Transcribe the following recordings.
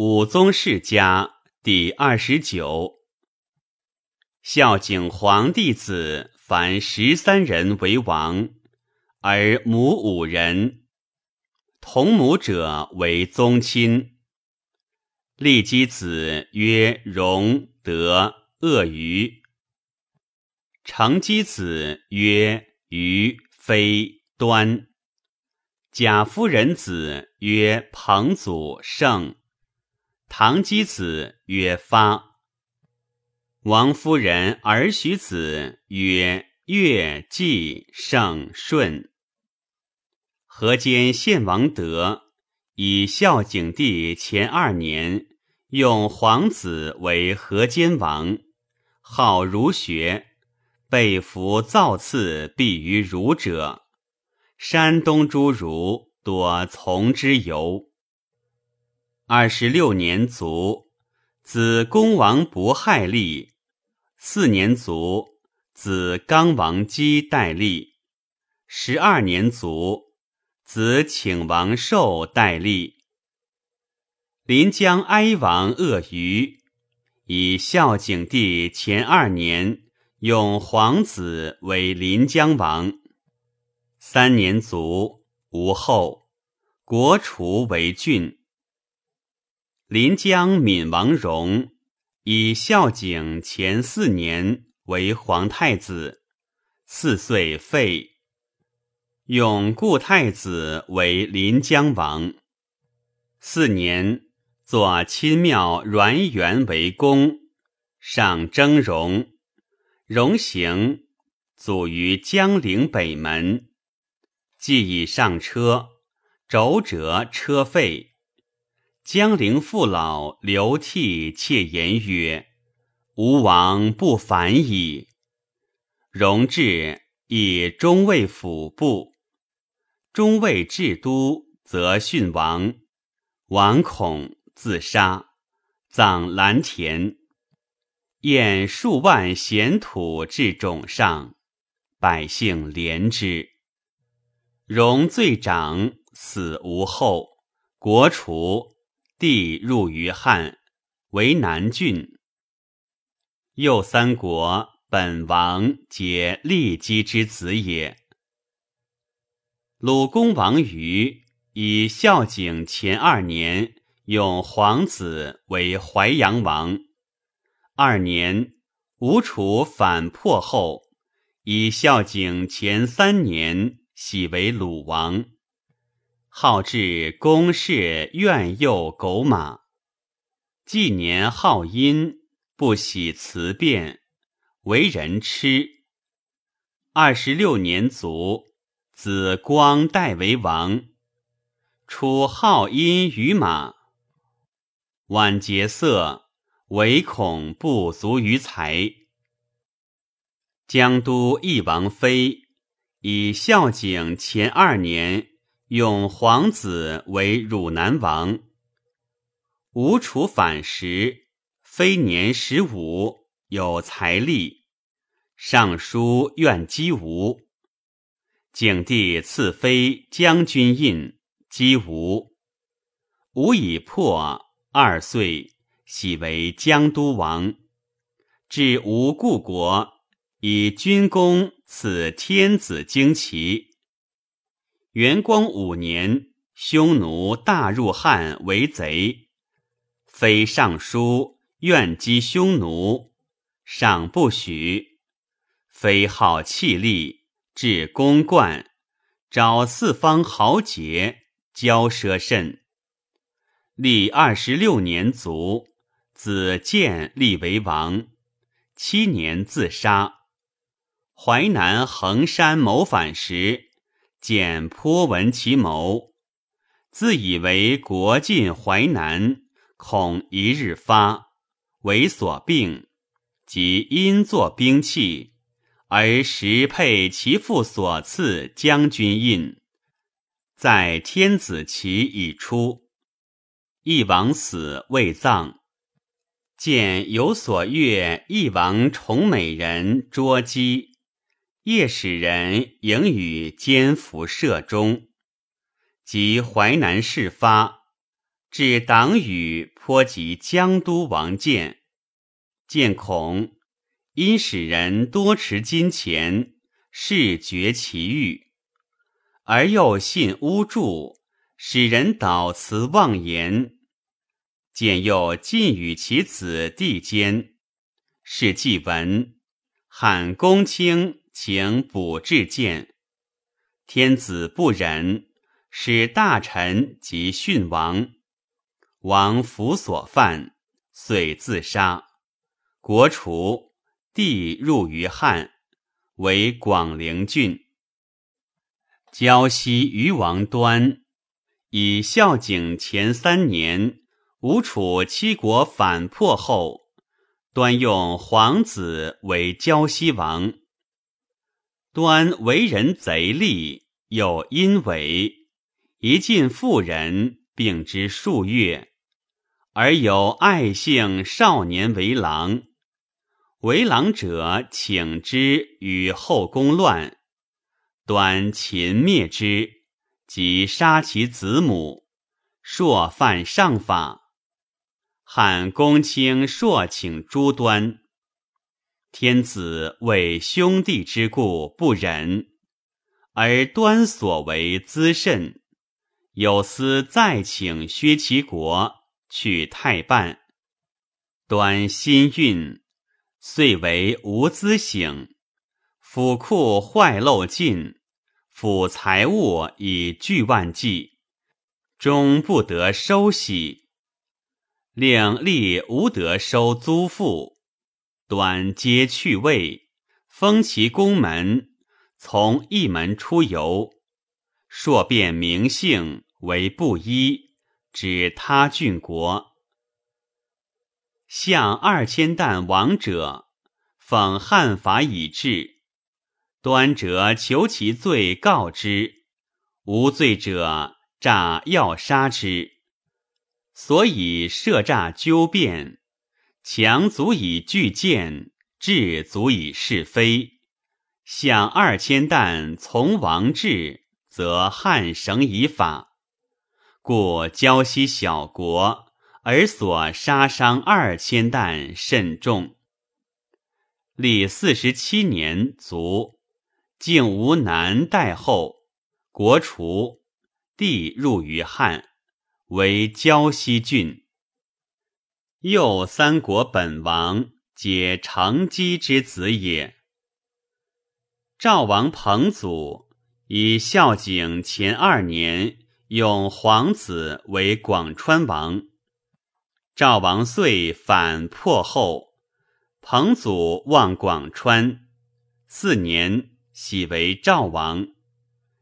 武宗世家第二十九。孝景皇帝子凡十三人为王，而母五人，同母者为宗亲。立基子曰荣、德、鄂虞，成基子曰于、非、端。贾夫人子曰彭祖、盛。唐姬子曰发，王夫人儿许子曰乐、季、圣、顺。河间献王德以孝景帝前二年，用皇子为河间王，好儒学，被服造次必于儒者，山东诸儒多从之游。二十六年卒，子公王不害立。四年卒，子刚王姬代立。十二年卒，子请王寿代立。临江哀王鄂虞，以孝景帝前二年，用皇子为临江王。三年卒，无后，国除为郡。临江闵王荣以孝景前四年为皇太子，四岁废，永故太子为临江王。四年，作亲庙阮元为公，上征荣，荣行，祖于江陵北门，既已上车，轴折车废。江陵父老流涕，切言曰：“吾王不反矣。”荣至，以中尉府部。中尉至都，则殉王。王恐，自杀，葬蓝田。宴数万贤土至冢上，百姓怜之。荣最长，死无后，国除。帝入于汉，为南郡。右三国本王皆利姬之子也。鲁公王于以孝景前二年，用皇子为淮阳王。二年，吴楚反破后，以孝景前三年，喜为鲁王。好治宫室苑囿狗马，纪年好音，不喜辞辩，为人痴。二十六年卒，子光代为王。初好音于马，晚节色，唯恐不足于财。江都义王妃以孝景前二年。永皇子为汝南王。吴楚反时，非年十五，有财力。尚书愿击吴。景帝赐妃将军印，击吴。吴已破，二岁，喜为江都王。至吴故国，以军功赐天子旌旗。元光五年，匈奴大入汉为贼，非尚书愿击匈奴，上不许。非好气力，至公冠，找四方豪杰，骄奢甚。历二十六年卒，子建立为王，七年自杀。淮南衡山谋反时。简颇闻其谋，自以为国尽淮南，恐一日发，为所病，即因作兵器，而实配其父所赐将军印，在天子旗已出。义王死未葬，见有所阅义王崇美人捉鸡。夜使人迎与奸服射中，及淮南事发，至党羽颇及江都王建，见恐，因使人多持金钱，誓绝其欲，而又信巫祝，使人导辞妄言。见又尽与其子弟间，是既闻，喊公卿请补至见。天子不忍，使大臣及殉王。王服所犯，遂自杀。国除，地入于汉，为广陵郡。胶西于王端，以孝景前三年。吴楚七国反破后，端用皇子为胶西王。端为人贼利，有阴为，一尽妇人，并之数月，而有爱姓少年为郎。为郎者，请之与后宫乱，端秦灭之，即杀其子母，朔犯上法。汉公卿朔请诸端，天子为兄弟之故不忍，而端所为资甚，有司再请薛其国去太半。端心运，遂为无资省，府库坏漏尽，府财物以巨万计，终不得收息。令吏无得收租赋，端皆去位，封其宫门，从一门出游。朔变名姓为布衣，指他郡国。向二千担亡者，奉汉法以治。端者求其罪，告之；无罪者，诈要杀之。所以设诈纠辩，强足以拒谏，智足以是非。向二千担从王制，则汉省以法。故交西小国，而所杀伤二千担甚重。历四十七年卒，竟无南代后，国除，地入于汉。为胶西郡，右三国本王皆成姬之子也。赵王彭祖以孝景前二年，用皇子为广川王。赵王遂反破后，彭祖望广川，四年喜为赵王。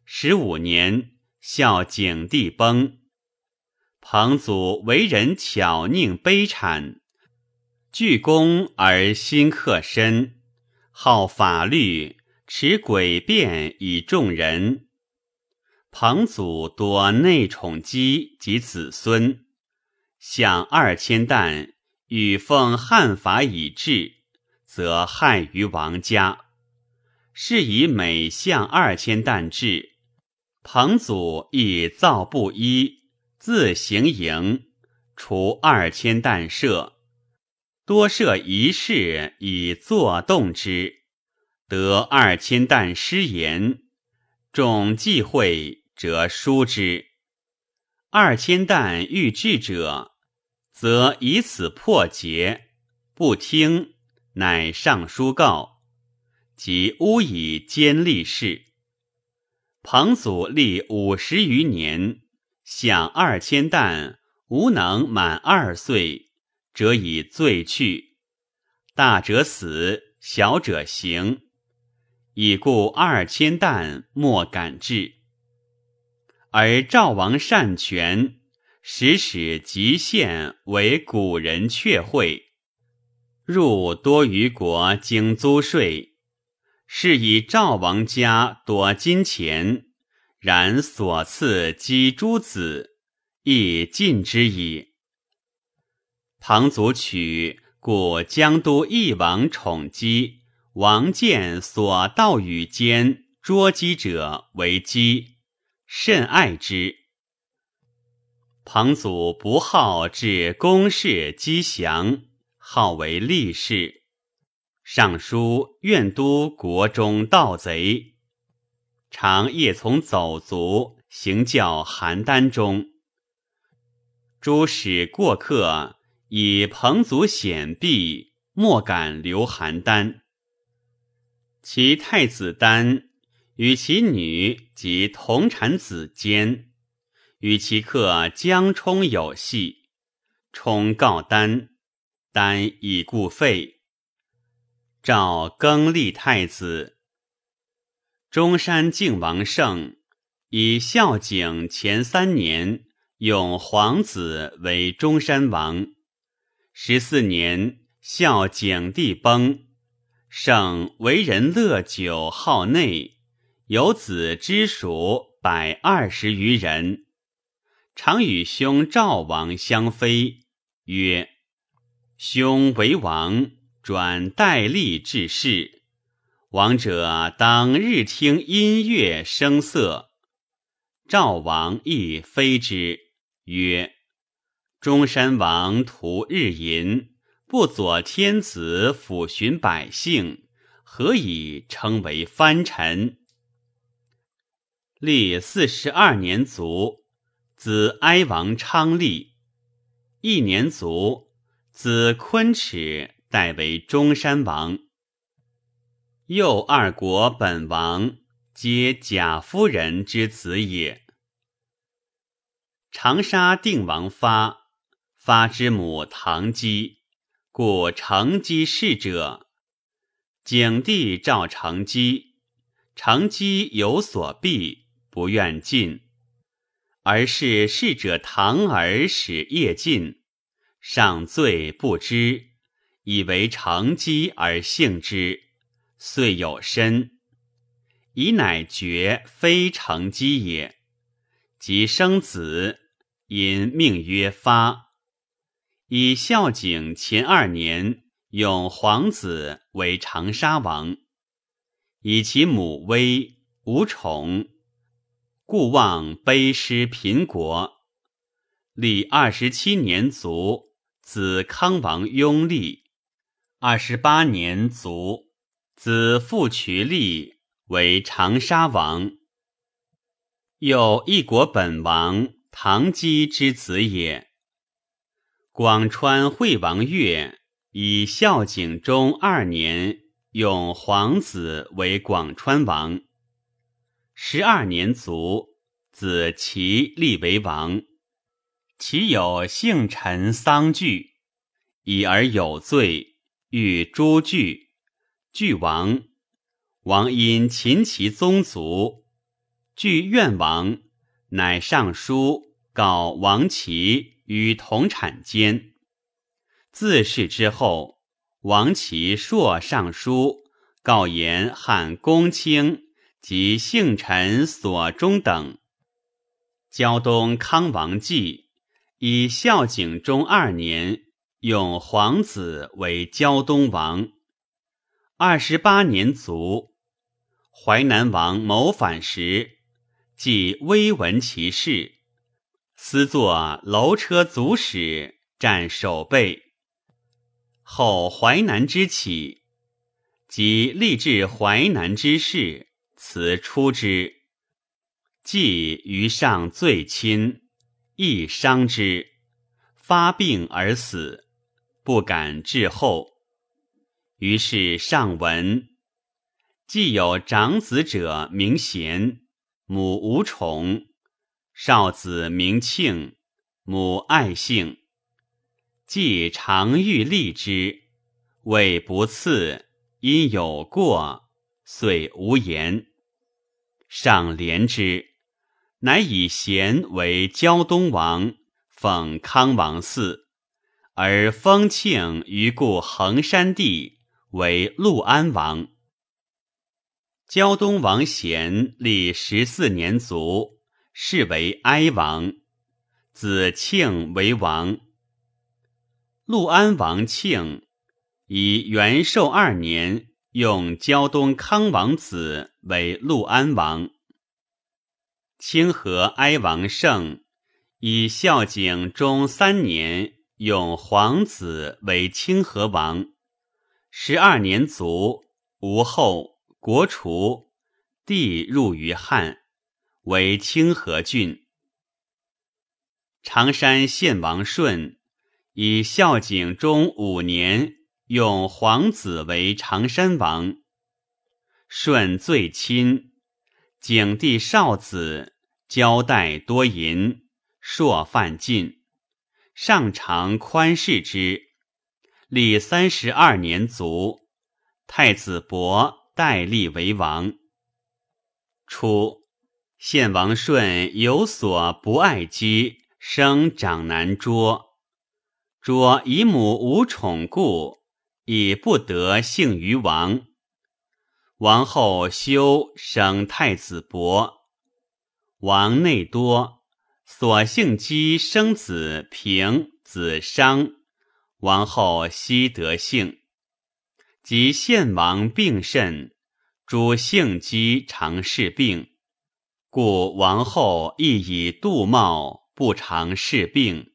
十五年，孝景帝崩。彭祖为人巧佞悲惨，具功而心克深，好法律，持诡辩以众人。彭祖多内宠姬及子孙，享二千担，与奉汉法以治，则害于王家。是以每向二千担制，彭祖亦造布衣。自行营，除二千担设，多设一事以作动之，得二千担失言，众忌讳，则疏之。二千担欲治者，则以此破节，不听，乃上书告，即诬以奸立事。彭祖立五十余年。享二千担，无能满二岁，则以罪去；大者死，小者刑。已故二千担，莫敢治。而赵王善权，时使极限为古人确会，入多于国经租税，是以赵王家多金钱。然所赐积诸子，亦尽之矣。庞祖取故江都义王宠姬，王建所盗与奸捉姬者为姬，甚爱之。彭祖不好治公事积祥，好为吏士。尚书愿都国中盗贼，常夜从走卒行教邯郸中。诸使过客，以彭祖显避，莫敢留邯郸。其太子丹与其女及同产子坚，与其客江充有隙，充告丹，丹已故废。赵更立太子。中山靖王胜以孝景前三年用皇子为中山王。十四年，孝景帝崩，胜为人乐酒好内，有子之属百二十余人，常与兄赵王相非，曰：“兄为王。”转戴笠治世，王者当日听音乐声色。赵王亦非之，曰：“中山王图日淫，不佐天子抚循百姓，何以称为藩臣？”历四十二年卒，子哀王昌立，一年卒，子昆尺。代为中山王，右二国本王皆贾夫人之子也。长沙定王发，发之母唐姬，故成姬氏者。景帝召成姬，成姬有所避，不愿进，而是逝者唐儿使夜进，上罪不知。以为成姬而幸之，遂有身。以乃觉非成机也。即生子，因命曰发。以孝景前二年，用皇子为长沙王。以其母威无宠，故望卑师贫国。历二十七年卒，子康王拥立。二十八年卒，子傅渠立为长沙王。又一国本王唐姬之子也。广川惠王岳以孝景中二年用皇子为广川王。十二年卒，子齐立为王。其有幸臣丧惧，已而有罪。欲诛拒，拒王。王因秦其宗族，拒愿王，乃上书告王齐与同产间。自是之后，王齐朔上书告言汉公卿及幸臣所中等。胶东康王继以孝景中二年。用皇子为胶东王，二十八年卒。淮南王谋反时，即微闻其事，私作楼车卒使，战守备。后淮南之起，即立志淮南之事，辞出之。既于上最亲，亦伤之，发病而死。不敢至后，于是上闻，既有长子者名贤，母无宠；少子名庆，母爱幸。既常欲立之，谓不赐，因有过，遂无言。上怜之，乃以贤为胶东王，奉康王嗣。而封庆于故衡山地为陆安王。胶东王贤历十四年卒，是为哀王，子庆为王。陆安王庆以元寿二年用胶东康王子为陆安王。清河哀王胜以孝景中三年，用皇子为清河王。十二年卒，吴后，国除，帝入于汉，为清河郡。常山献王顺以孝景中五年，用皇子为常山王。顺最亲，景帝少子，交代多淫，朔犯禁，上常宽视之。历三十二年卒，太子伯代立为王。初，献王顺有所不爱姬，生长男卓。卓以母无宠故，以不得幸于王。王后修生太子伯，王内多，所幸姬生子平、子商。王后悉得幸，及献王病甚，诸幸姬常侍病，故王后亦以杜茂不常侍病，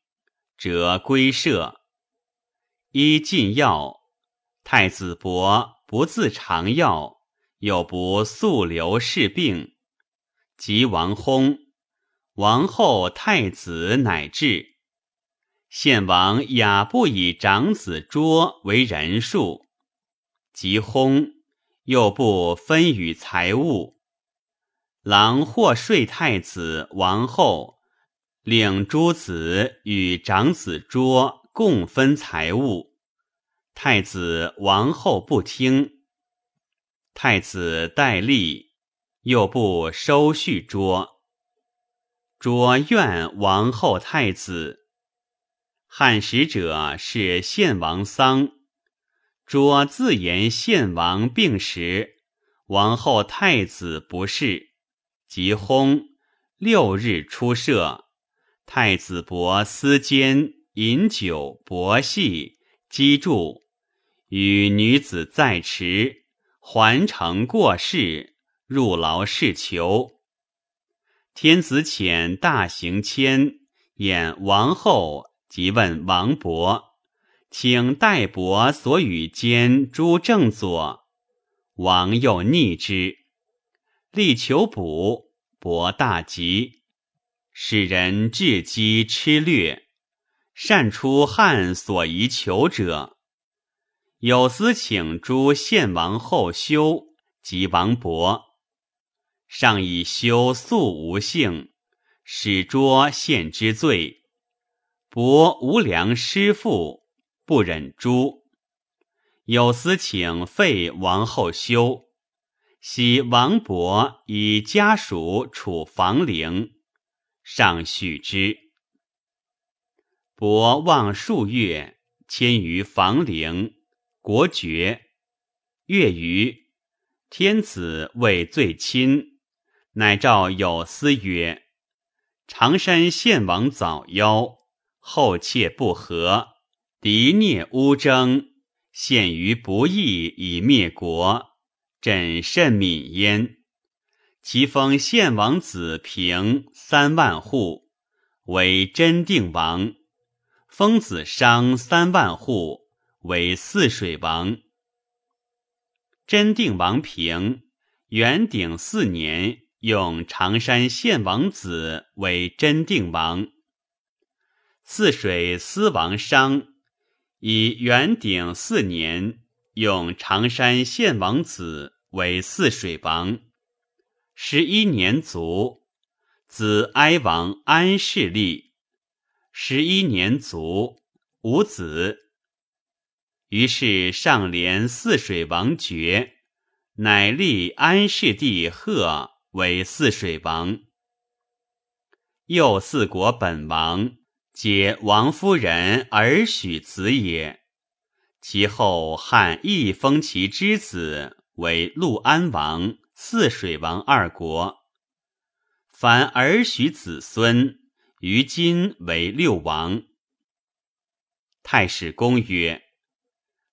则归舍。依禁药，太子伯不自尝药，又不速留侍病，及王薨，王后太子乃至。献王雅不以长子卓为人数，即薨，又不分与财物。郎或睡太子王后，令诸子与长子卓共分财物。太子王后不听，太子戴立，又不收续卓。卓怨王后太子。汉使者是献王丧，卓自言献王病时，王后太子不侍，即薨。六日出社，太子伯思奸饮酒博戏，击筑，与女子在池，还城过世，入牢侍囚。天子遣大行迁演王后。即问王伯，请代伯所与监诸正左。王又逆之，力求补，伯大吉，使人至饥吃掠，善出汉所宜求者。有司请诸献王后修及王伯，上以修素无性，使捉献之罪。伯无良师父，不忍诛。有司请废王后修，喜王伯以家属处房陵，上许之。伯望数月，迁于房陵，国爵。月余，天子谓最亲，乃召有司曰：“常山献王早夭。”后妾不和，敌孽乌征，陷于不义以灭国，朕甚悯焉。其封献王子平三万户，为真定王；封子商三万户，为泗水王。真定王平元鼎四年，用常山献王子为真定王。泗水司王商以元鼎四年，用常山献王子为泗水王。十一年卒，子哀王安世立。十一年卒，无子。于是上连泗水王爵，乃立安世帝贺为泗水王。右四国本王。皆王夫人儿许子也。其后汉亦封其之子为陆安王、泗水王二国。凡儿许子孙，于今为六王。太史公曰：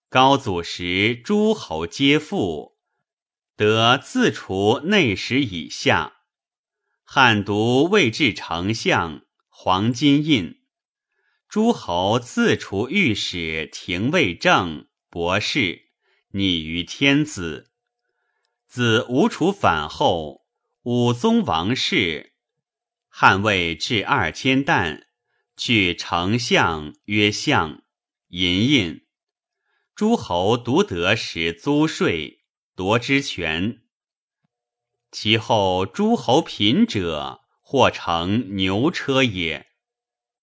高祖时诸侯皆富，得自除内史以下。汉独未至丞相。黄金印。诸侯自除御史、廷尉正、博士，拟于天子。子吴楚反后，武宗王室，汉魏至二千担，取丞相曰相，银印。诸侯独得使租税，夺之权。其后诸侯贫者，或乘牛车也。